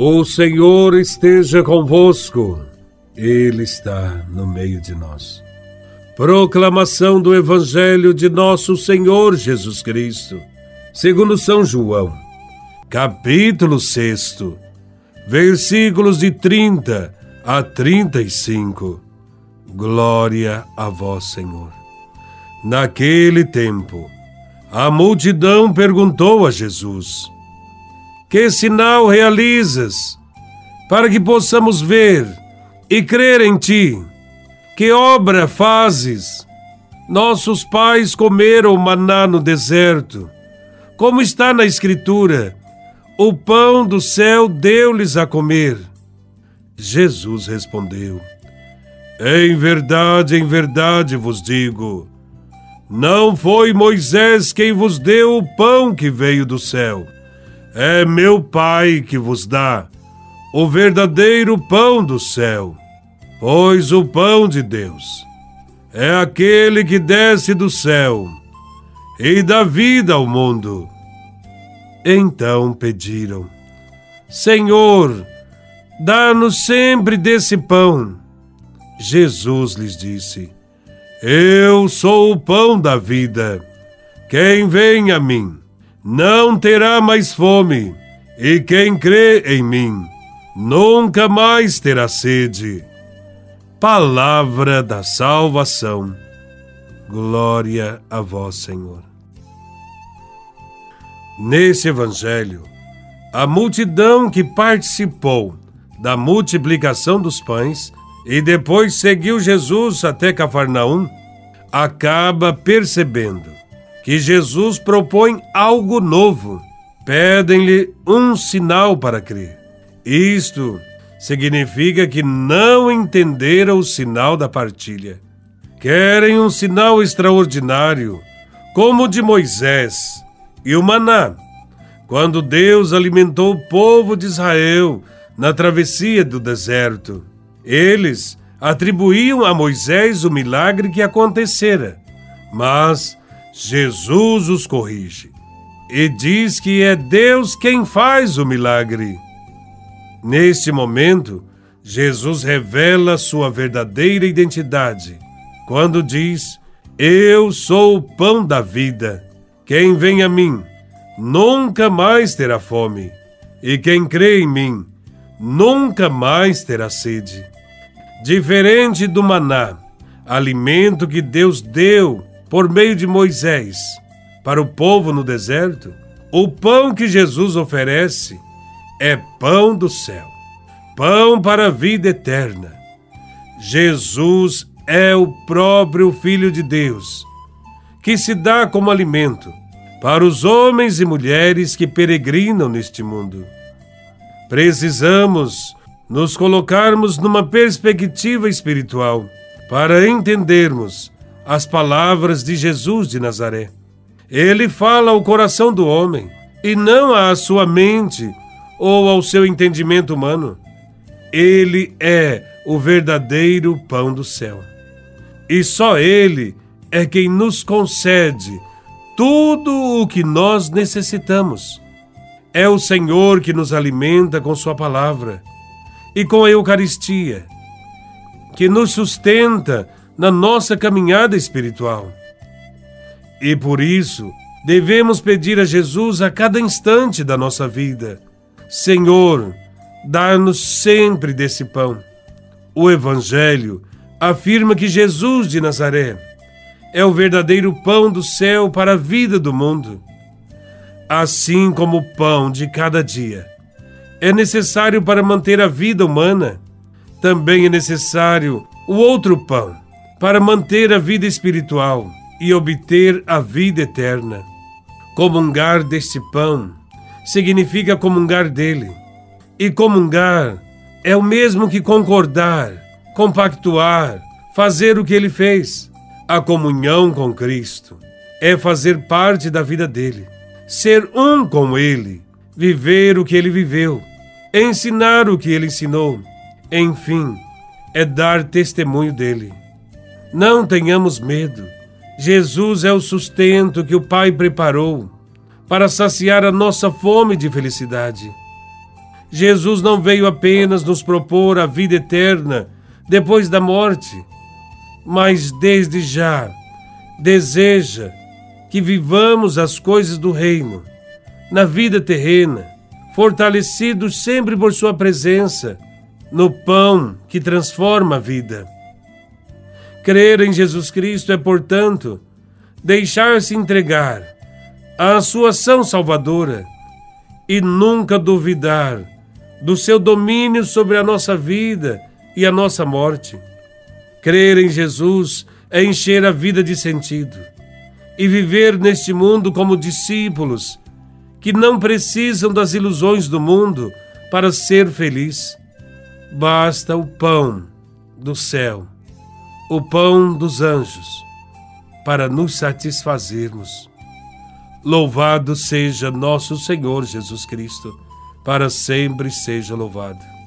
O Senhor esteja convosco, Ele está no meio de nós. Proclamação do Evangelho de Nosso Senhor Jesus Cristo, segundo São João, capítulo 6, versículos de 30 a 35. Glória a Vós, Senhor. Naquele tempo, a multidão perguntou a Jesus: Que sinal realizas para que possamos ver e crer em ti? Que obra fazes? Nossos pais comeram maná no deserto. Como está na Escritura, o pão do céu deu-lhes a comer. Jesus respondeu: Em verdade, em verdade vos digo não foi Moisés quem vos deu o pão que veio do céu. É meu Pai que vos dá o verdadeiro pão do céu. Pois o pão de Deus é aquele que desce do céu e dá vida ao mundo. Então pediram: Senhor, dá-nos sempre desse pão. Jesus lhes disse: eu sou o pão da vida. Quem vem a mim não terá mais fome, e quem crê em mim nunca mais terá sede. Palavra da salvação. Glória a vós, Senhor. Nesse evangelho, a multidão que participou da multiplicação dos pães e depois seguiu Jesus até Cafarnaum, acaba percebendo que Jesus propõe algo novo. Pedem-lhe um sinal para crer. Isto significa que não entenderam o sinal da partilha. Querem um sinal extraordinário, como o de Moisés e o maná, quando Deus alimentou o povo de Israel na travessia do deserto. Eles atribuíam a Moisés o milagre que acontecera, mas Jesus os corrige e diz que é Deus quem faz o milagre. Neste momento, Jesus revela sua verdadeira identidade quando diz: Eu sou o pão da vida. Quem vem a mim nunca mais terá fome, e quem crê em mim nunca mais terá sede. Diferente do maná, alimento que Deus deu por meio de Moisés para o povo no deserto, o pão que Jesus oferece é pão do céu, pão para a vida eterna. Jesus é o próprio Filho de Deus, que se dá como alimento para os homens e mulheres que peregrinam neste mundo. Precisamos nos colocarmos numa perspectiva espiritual para entendermos as palavras de Jesus de Nazaré. Ele fala ao coração do homem e não à sua mente ou ao seu entendimento humano. Ele é o verdadeiro pão do céu. E só Ele é quem nos concede tudo o que nós necessitamos. É o Senhor que nos alimenta com Sua palavra e com a Eucaristia, que nos sustenta na nossa caminhada espiritual. E por isso, devemos pedir a Jesus a cada instante da nossa vida: Senhor, dá-nos sempre desse pão. O Evangelho afirma que Jesus de Nazaré é o verdadeiro pão do céu para a vida do mundo. Assim como o pão de cada dia é necessário para manter a vida humana, também é necessário o outro pão para manter a vida espiritual e obter a vida eterna. Comungar deste pão significa comungar dele. E comungar é o mesmo que concordar, compactuar, fazer o que ele fez. A comunhão com Cristo é fazer parte da vida dele, ser um com ele, viver o que ele viveu ensinar o que ele ensinou. Enfim, é dar testemunho dele. Não tenhamos medo. Jesus é o sustento que o Pai preparou para saciar a nossa fome de felicidade. Jesus não veio apenas nos propor a vida eterna depois da morte, mas desde já deseja que vivamos as coisas do reino na vida terrena, fortalecidos sempre por Sua presença, no pão que transforma a vida. Crer em Jesus Cristo é, portanto, deixar-se entregar à Sua ação salvadora e nunca duvidar do seu domínio sobre a nossa vida e a nossa morte. Crer em Jesus é encher a vida de sentido e viver neste mundo como discípulos que não precisam das ilusões do mundo para ser feliz. Basta o pão do céu, o pão dos anjos, para nos satisfazermos. Louvado seja nosso Senhor Jesus Cristo para sempre seja louvado.